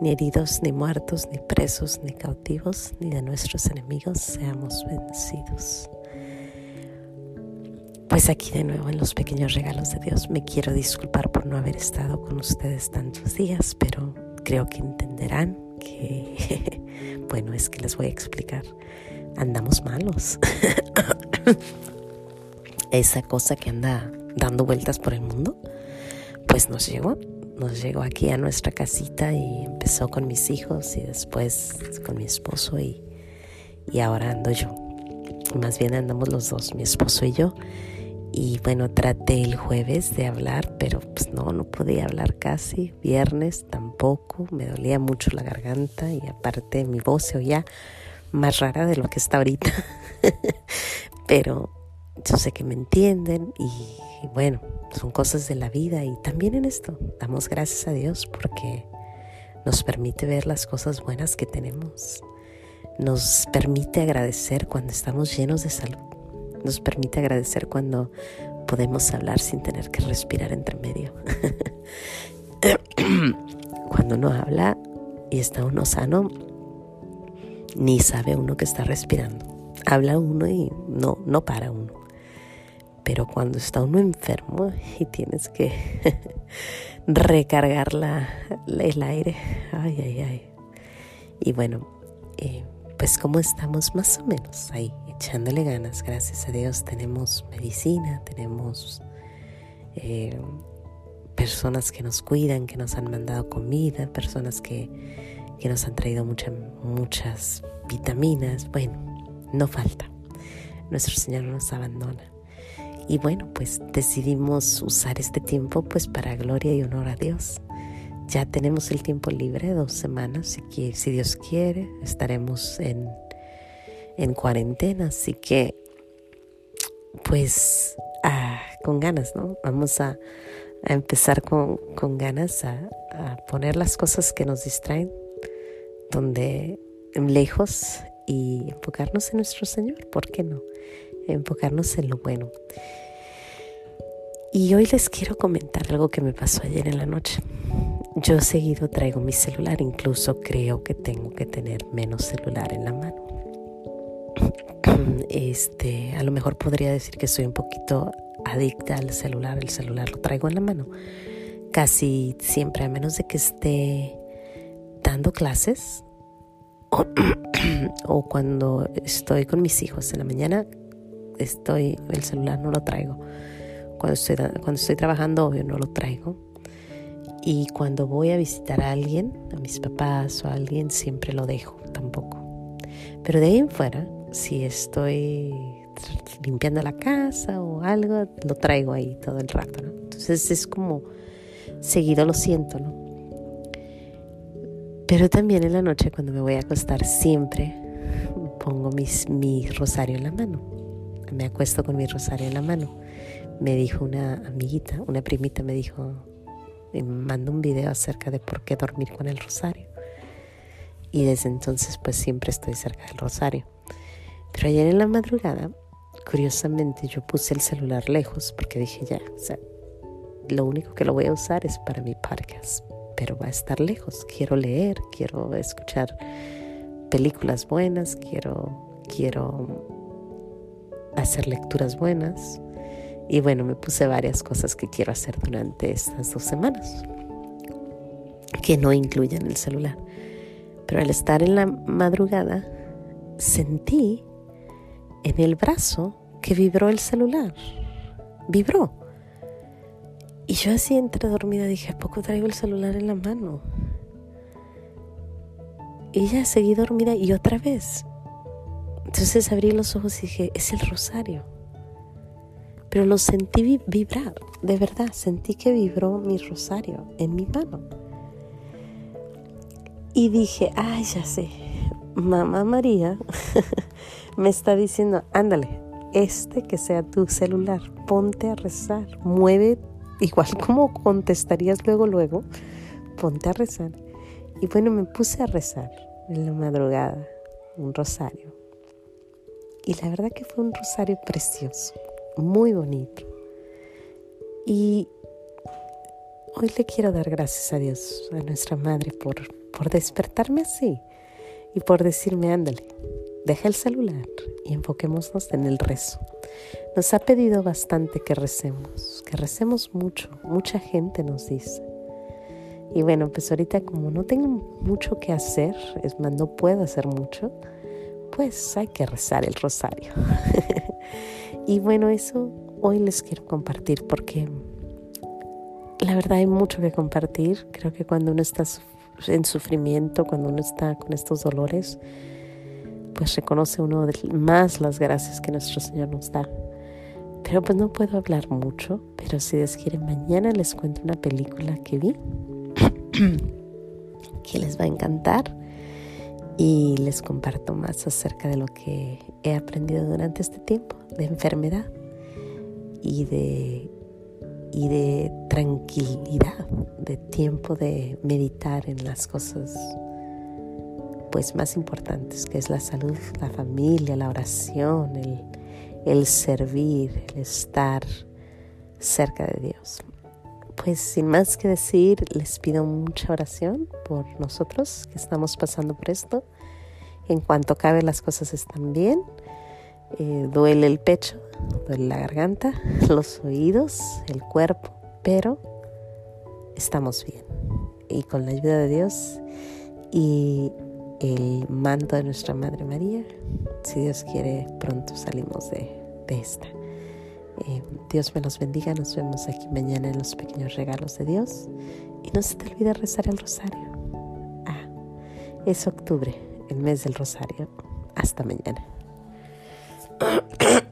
ni heridos, ni muertos, ni presos, ni cautivos, ni de nuestros enemigos seamos vencidos. Pues aquí de nuevo en los pequeños regalos de Dios me quiero disculpar por no haber estado con ustedes tantos días, pero creo que entenderán que, bueno, es que les voy a explicar, andamos malos. Esa cosa que anda dando vueltas por el mundo, pues nos llegó nos llegó aquí a nuestra casita y empezó con mis hijos y después con mi esposo y, y ahora ando yo. Más bien andamos los dos, mi esposo y yo. Y bueno, traté el jueves de hablar, pero pues no, no podía hablar casi. Viernes tampoco, me dolía mucho la garganta y aparte mi voz se oía más rara de lo que está ahorita. pero yo sé que me entienden y, bueno, son cosas de la vida y también en esto damos gracias a Dios porque nos permite ver las cosas buenas que tenemos, nos permite agradecer cuando estamos llenos de salud, nos permite agradecer cuando podemos hablar sin tener que respirar entre medio. cuando uno habla y está uno sano, ni sabe uno que está respirando. Habla uno y no, no para uno. Pero cuando está uno enfermo y tienes que recargar la, el aire, ay, ay, ay. Y bueno, eh, pues como estamos más o menos ahí, echándole ganas, gracias a Dios, tenemos medicina, tenemos eh, personas que nos cuidan, que nos han mandado comida, personas que, que nos han traído muchas vitaminas. Bueno, no falta. Nuestro Señor no nos abandona. Y bueno, pues decidimos usar este tiempo pues para gloria y honor a Dios. Ya tenemos el tiempo libre, dos semanas, y si Dios quiere, estaremos en, en cuarentena, así que pues ah, con ganas, ¿no? Vamos a, empezar con, con ganas a, a, poner las cosas que nos distraen donde lejos y enfocarnos en nuestro Señor, ¿por qué no? Enfocarnos en lo bueno. Y hoy les quiero comentar algo que me pasó ayer en la noche. Yo seguido traigo mi celular, incluso creo que tengo que tener menos celular en la mano. Este, a lo mejor podría decir que soy un poquito adicta al celular, el celular lo traigo en la mano. Casi siempre, a menos de que esté dando clases o, o cuando estoy con mis hijos en la mañana, estoy, el celular no lo traigo. Cuando estoy, cuando estoy trabajando, obvio, no lo traigo. Y cuando voy a visitar a alguien, a mis papás o a alguien, siempre lo dejo, tampoco. Pero de ahí en fuera, si estoy limpiando la casa o algo, lo traigo ahí todo el rato, ¿no? Entonces es como seguido lo siento, ¿no? Pero también en la noche cuando me voy a acostar siempre pongo mis, mi rosario en la mano me acuesto con mi rosario en la mano. Me dijo una amiguita, una primita me dijo, me mandó un video acerca de por qué dormir con el rosario. Y desde entonces pues siempre estoy cerca del rosario. Pero ayer en la madrugada, curiosamente yo puse el celular lejos porque dije ya, o sea, lo único que lo voy a usar es para mi podcast, pero va a estar lejos. Quiero leer, quiero escuchar películas buenas, quiero, quiero hacer lecturas buenas. Y bueno, me puse varias cosas que quiero hacer durante estas dos semanas, que no incluyen el celular. Pero al estar en la madrugada, sentí en el brazo que vibró el celular. Vibró. Y yo así entre dormida dije, ¿a poco traigo el celular en la mano? Y ya seguí dormida y otra vez entonces abrí los ojos y dije, es el rosario. Pero lo sentí vibrar, de verdad, sentí que vibró mi rosario en mi mano. Y dije, ay, ya sé, mamá María me está diciendo, ándale, este que sea tu celular, ponte a rezar, mueve, igual como contestarías luego, luego, ponte a rezar. Y bueno, me puse a rezar en la madrugada, un rosario. Y la verdad que fue un rosario precioso, muy bonito. Y hoy le quiero dar gracias a Dios, a nuestra Madre, por, por despertarme así y por decirme, ándale, deja el celular y enfoquémonos en el rezo. Nos ha pedido bastante que recemos, que recemos mucho, mucha gente nos dice. Y bueno, pues ahorita como no tengo mucho que hacer, es más, no puedo hacer mucho, pues hay que rezar el rosario. y bueno, eso hoy les quiero compartir porque la verdad hay mucho que compartir. Creo que cuando uno está en sufrimiento, cuando uno está con estos dolores, pues reconoce uno más las gracias que nuestro Señor nos da. Pero pues no puedo hablar mucho, pero si Dios quiere, mañana les cuento una película que vi que les va a encantar y les comparto más acerca de lo que he aprendido durante este tiempo de enfermedad y de, y de tranquilidad, de tiempo de meditar en las cosas pues más importantes, que es la salud, la familia, la oración, el, el servir, el estar cerca de Dios. Pues sin más que decir, les pido mucha oración por nosotros que estamos pasando por esto. En cuanto cabe las cosas están bien. Eh, duele el pecho, duele la garganta, los oídos, el cuerpo, pero estamos bien. Y con la ayuda de Dios y el manto de nuestra Madre María, si Dios quiere, pronto salimos de, esta. Eh, Dios me los bendiga, nos vemos aquí mañana en los pequeños regalos de Dios y no se te olvide rezar el rosario. Ah, es octubre, el mes del rosario. Hasta mañana.